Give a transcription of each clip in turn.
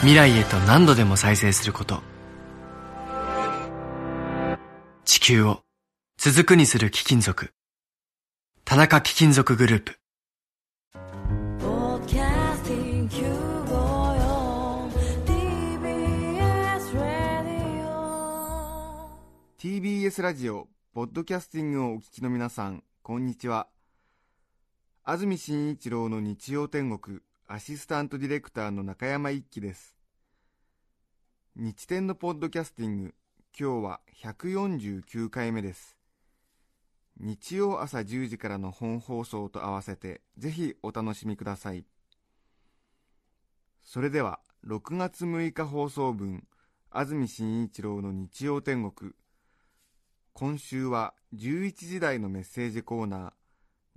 未来へと何度でも再生すること。地球を続くにする貴金属。田中貴金属グループ。Broadcasting Q54 TBS Radio TBS ラジオポッドキャスティングをお聞きの皆さんこんにちは。安住紳一郎の日曜天国。アシスタントディレクターの中山一輝です。日天のポッドキャスティング今日は149回目です。日曜朝10時からの本放送と合わせてぜひお楽しみください。それでは6月6日放送分安住紳一郎の日曜天国。今週は11時台のメッセージコーナー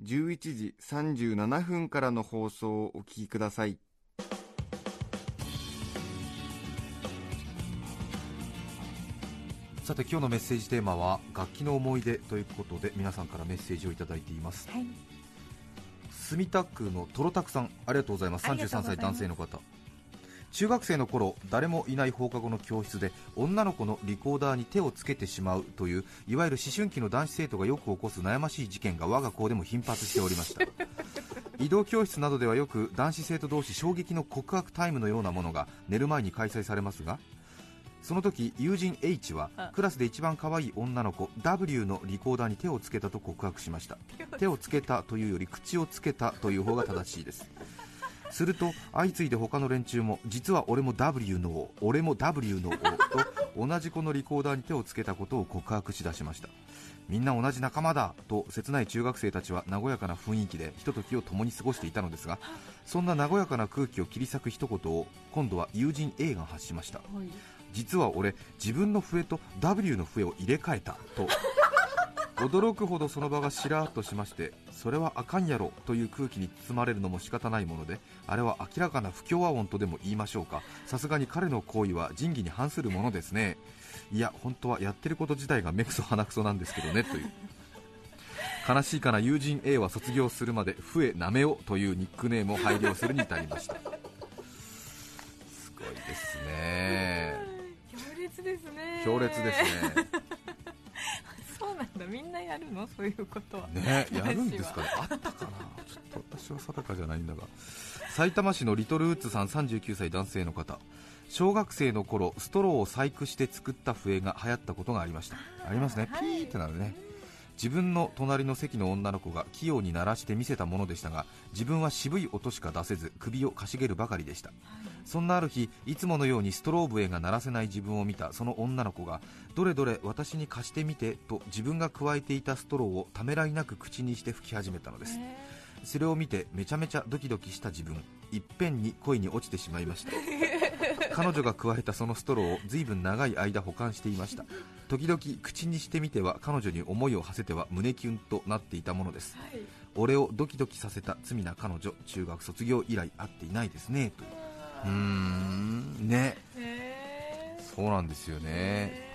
11時37分からの放送をお聞きください。さて今日のメッセージテーマは楽器の思い出ということで皆さんからメッセージをいただいています、はい。墨田区のとろたくさんありがとうございます。33ありがとうございます。歳男性の方中学生の頃誰もいない放課後の教室で女の子のリコーダーに手をつけてしまうといういわゆる思春期の男子生徒がよく起こす悩ましい事件が我が校でも頻発しておりました。移動教室などではよく男子生徒同士衝撃の告白タイムのようなものが寝る前に開催されますがその時友人 H はあ。クラスで一番可愛い女の子 W のリコーダーに手をつけたと告白しました。手をつけた。というより口をつけたという方が正しいですすると相次いで他の連中も実は俺も W の俺も W のと同じ子のリコーダーに手をつけたことを告白しだしました。みんな同じ仲間だと切ない中学生たちは和やかな雰囲気でひとときを共に過ごしていたのですがそんな和やかな空気を切り裂く一言を今度は友人 A が発しました。実は俺自分の笛と W の笛を入れ替えたと驚くほどその場がしらーっとしましてそれはあかんやろという空気に包まれるのも仕方ないものであれは明らかな不協和音とでも言いましょうか。さすがに彼の行為は仁義に反するものですね。いや本当はやってること自体が目くそ鼻くそなんですけどねという。悲しいかな友人 A は卒業するまで笛なめおというニックネームを配慮するに至りました。すごいですね。強烈ですね。強烈ですねみんなやるの？そういうことは。ねやるんですかね。あったかな。ちょっと私は定かじゃないんだが。埼玉市のリトルウッズさん39歳男性の方。小学生の頃ストローを細工して作った笛が流行ったことがありました。ありますね。ピーってなるね自分の隣の席の女の子が器用に鳴らして見せたものでしたが自分は渋い音しか出せず首をかしげるばかりでした。そんなある日いつものようにストロー笛が鳴らせない自分を見たその女の子がどれどれ私に貸してみてと自分が加えていたストローをためらいなく口にして吹き始めたのです。それを見てめちゃめちゃドキドキした自分。いっぺんに恋に落ちてしまいました 彼女が加えたそのストローをずいぶん長い間保管していました。時々口にしてみては彼女に思いを馳せては胸キュンとなっていたものです。俺をドキドキさせた罪な彼女中学卒業以来会っていないですねと。いううーん。ね。へそうなんですよね。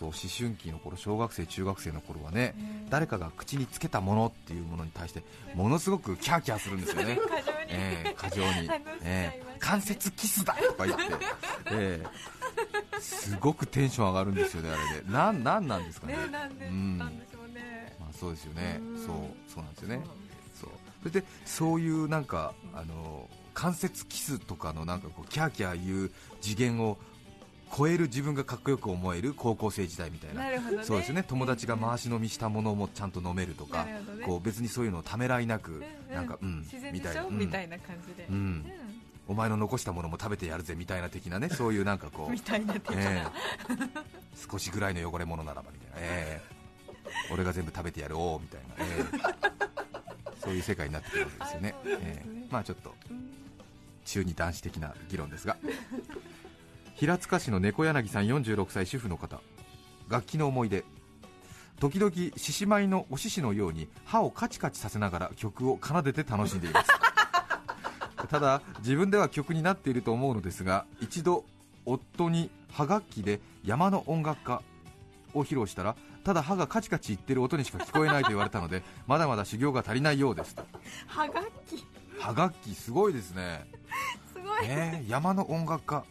そう思春期の頃小学生中学生の頃はね誰かが口につけたものっていうものに対してものすごくキャーキャーするんですよね ええ過剰に。ええ関節キスだ。とか言って、ええ。すごくテンション上がるんですよね、あれで、なんなんなんですかね、ねなんでうん。なんでしょうね。まあ、そうですよね。うん、そうそうなんですよね、そう。それでそういうなんかあの関節キスとかのなんかこうキャーキャー言う次元を超える自分がかっこよく思える高校生時代みたいな。ね。そうですよね。友達が回し飲みしたものもちゃんと飲めるとか、ね。こう別にそういうのをためらいなく、うんなんかうんみたいな、うん。みたいな感じで。うん。お前の残したものも食べてやるぜみたいな的なね、そういうなんかこう、みたいな的な。ええ。少しぐらいの汚れ物ならばみたいな、ええ。俺が全部食べてやるおうみたいな、ええ。そういう世界になってくるわけですよね、ね。ええ。まあちょっと中二男子的な議論ですが、平塚市の猫柳さん46歳主婦の方。楽器の思い出。時々獅子舞のお獅子のように歯をカチカチさせながら曲を奏でて楽しんでいます。ただ自分では曲になっていると思うのですが一度夫に歯楽器で山の音楽家を披露したらただ歯がカチカチ言ってる音にしか聞こえないと言われたので まだまだ修行が足りないようですと。はがき歯楽器すごいですね。すごい。えー、山の音楽家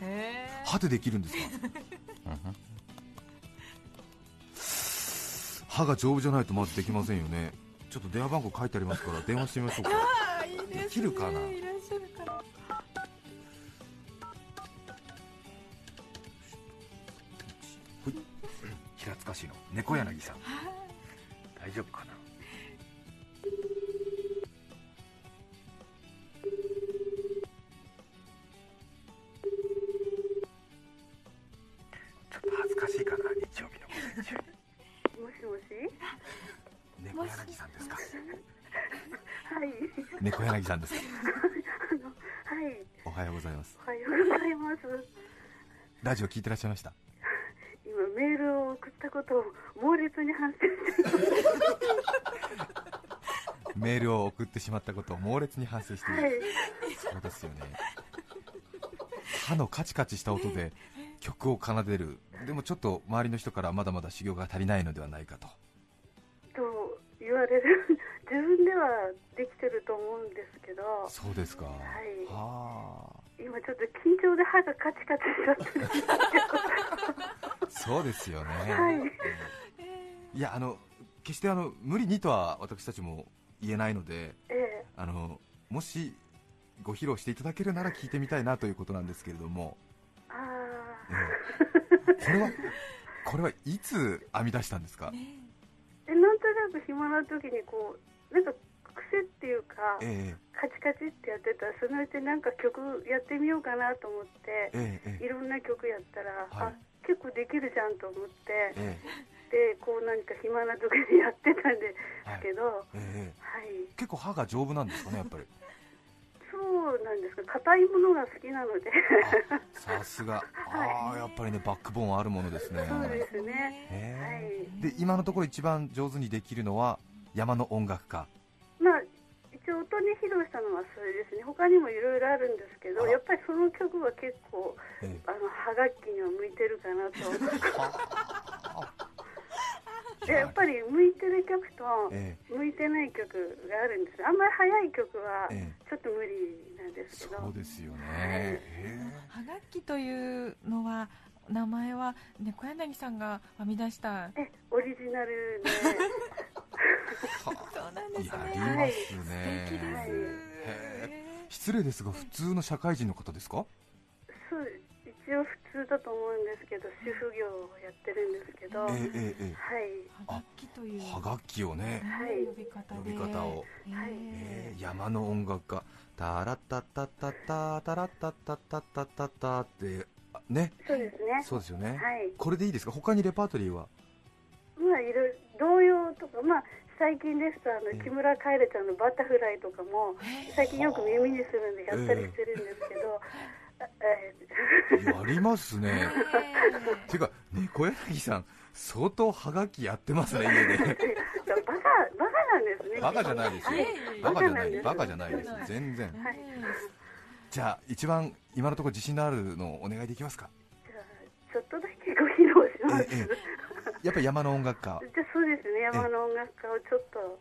へ歯でできるんですか？歯が丈夫じゃないとまずできませんよね。ちょっと電話番号書いてありますから電話してみましょうか。あいいですね。できるかな？平塚市の猫柳さん。大丈夫かな？猫柳さんですか？はい。猫柳さんですか？はい。おはようございます。おはようございます。ラジオ聞いてらっしゃいました？今、メールを送ったことを猛烈に反省してメールを送ってしまったことを猛烈に反省している、はい。そうですよね。歯のカチカチした音で曲を奏でる。でもちょっと周りの人からまだまだ修行が足りないのではないかとと言われる。自分ではできてると思うんですけど、そうですか。い。は今ちょっと緊張で歯がカチカチしちゃってる。あ そうですよね、はい。うん。いやあの決してあの無理にとは私たちも言えないのでええ。あのもしご披露していただけるなら聞いてみたいなということなんですけれども、あえあ。え。これはこれはいつ編み出したんですか、え、と暇な時にこう、なんか癖っていうか、ええ。カチカチってやってたら、そのうちなんか曲やってみようかなと思って、えいろんな曲やったら、はい。あ結構できるじゃんと思って、えでこうなんか暇な時にやってたんですけど、ええ。はい、結構歯が丈夫なんですかねやっぱりそうなんですか、硬いものが好きなので、あさすが。ああやっぱりねバックボーンあるものですね。そうですね。ええはい、で今のところ一番上手にできるのは山の音楽家。まあ一応音に披露したのはそれですね。他にもいろいろあるんですけど、あやっぱりその曲は結構ええ。あの歯楽器には向いてるかなと。でやっぱり向いてる曲とえ向いてない曲があるんです。あんまり速い曲はええ。ちょっと無理なんでえすけど。そうですよね。へはがきというのは名前は猫柳さんが編み出したえ、オリジナルで。そうなんですえやりね。ます素ね敵です。へ失礼ですが普通の社会人の方ですか？そう、一応普通だと思うんですけど、主婦業をやってるんですけど。えはい。ええええはがきというえはがきをねはい呼び方で呼び方をえはいえー山の音楽家タラッタッタッタッタタラッタッタッタッタッタッタってあねそうですね。そうですよねはい。これでいいですか？他にレパートリーは？まあ、いろいろ、童謡とか、まあ、最近ですと、あの、ええ木村カエラちゃんのバタフライとかも。最近よく耳にするんで、やったりしてるんですけど。やりますね。ていうか猫柳さん相当はがきやってますね 家で。ーバカ、バカなんですね。バカじゃないですよ。はい。バカじゃないババカじゃカないです。全然。はい。じゃあ一番今のところ自信のあるのをお願いできますか？ちょっとだけご披露します。えええやっぱり山の音楽家。じゃあそうですね、山の音楽家をちょっと、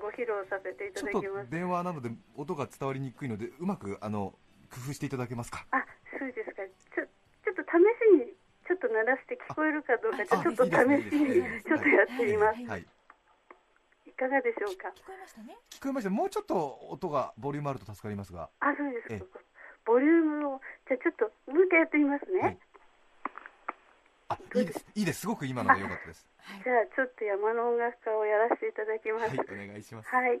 ご披露させていただきます。電話なので音が伝わりにくいのでうまくあの工夫していただけますか？あ、そうですか。ちょ、ちょっと試しに、ちょっと鳴らして聞こえるかどうか、じゃあちょっと試しにちょっとやってみます。はいいかがでしょうか？聞こえましたね？聞こえましたもうちょっと音がボリュームあると助かりますがあ、そうですえか。ボリュームを、じゃあちょっともう一回やってみますね。はいあいいですいいですすごく今ので良かったですじゃあちょっと山の音楽家をやらせていただきます。はいお願いしますはい。い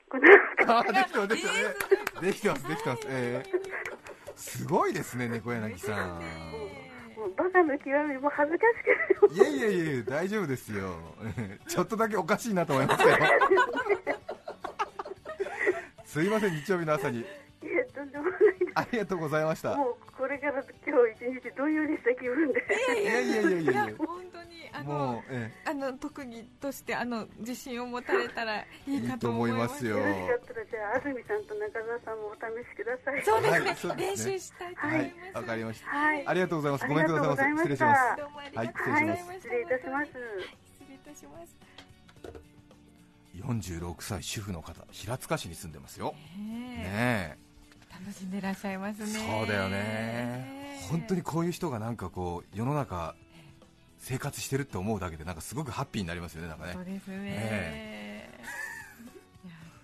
あーできてます。できてます。ねできてますできてます。ええすごいですね猫柳さん。もうバカの極みもう恥ずかしくて。いやいやいや大丈夫ですよ。ちょっとだけおかしいなと思いますよ。すいません日曜日の朝に。いや、とんでもないでありがとうございました。す。もうこれから今日一日どんよりした気分で。いやいやいやいやいや。本当にあものうえあの特技としてあの自信を持たれたらいいかと思いますいいと思いますよよろしかったらじゃあ安住さんと中澤さんもお試しください。そうですね,、はい練習したいと思はいいます、わかりました。はい。ありがとうございます。ごめんくださいませありがとうございました失礼します。どうもありがとうごはい。ざいました、、失礼いたします。失礼いたします。46歳主婦の方平塚市に住んでますよ。ねえ。ね楽しんでらっしゃいますえね。そうだよね。本当にこういう人がなんかこう世の中生活してるって思うだけでなんかすごくハッピーになりますよねなんかね。そうですね、え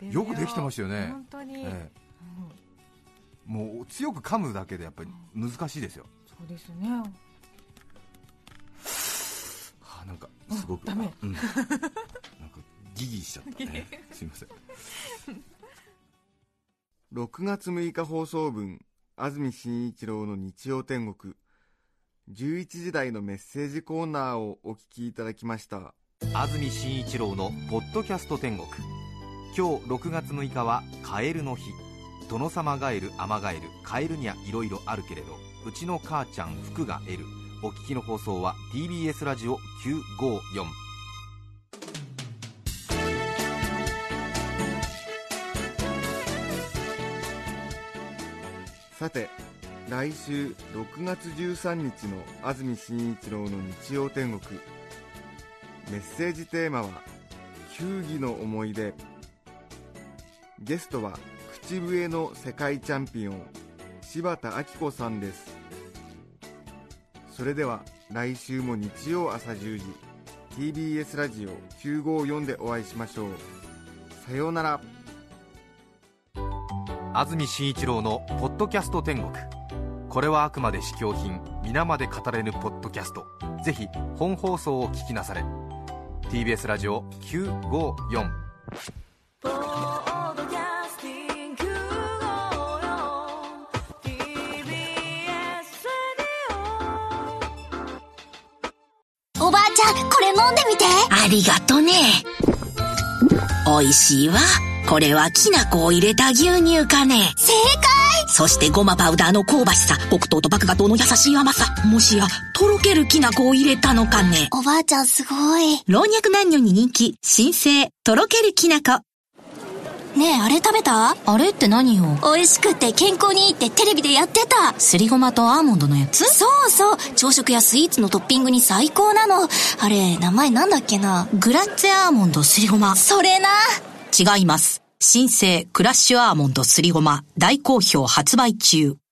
いやよくできてましたよね。本当に、えうん。えもう強く噛むだけでやっぱり難しいですよ。そうですね。はあなんかすごく。ダメ。うん、なんかギギしちゃった。ね すいません。6月6日放送分安住紳一郎の日曜天国11時台のメッセージコーナーをお聞きいただきました。安住紳一郎のポッドキャスト天国。今日6月6日はカエルの日。殿様ガエルアマガエル。カエルにはいろいろあるけれどうちの母ちゃん服が L お聞きの放送は TBS ラジオ954さて来週6月13日の安住紳一郎の日曜天国。メッセージテーマは「球技の思い出」ゲストは口笛の世界チャンピオン柴田明子さんです。それでは来週も日曜朝10時 TBS ラジオ954でお会いしましょう。さようなら。安住紳一郎の「ポッドキャスト天国」これはあくまで試供品皆まで語れぬポッドキャストぜひ本放送を聞きなされ TBS ラジオ954ポッドキャスティングを TBS おばあちゃん、これ飲んでみて。ありがとね。美味しいわ。これはきな粉を入れた牛乳かね。正解そしてごまパウダーの香ばしさ、黒糖と麦芽糖の優しい甘さ。もしや、とろけるきな粉を入れたのかね。おばあちゃんすごい。老若男女に人気、新生、とろけるきな粉。ねえ、あれ食べた？あれって何よ？美味しくて健康にいいってテレビでやってた。すりごまとアーモンドのやつ？そうそう。朝食やスイーツのトッピングに最高なの。あれ、名前なんだっけな？グラッツェアーモンドすりごま。それな。違います。新生クラッシュアーモンドすりごま大好評発売中。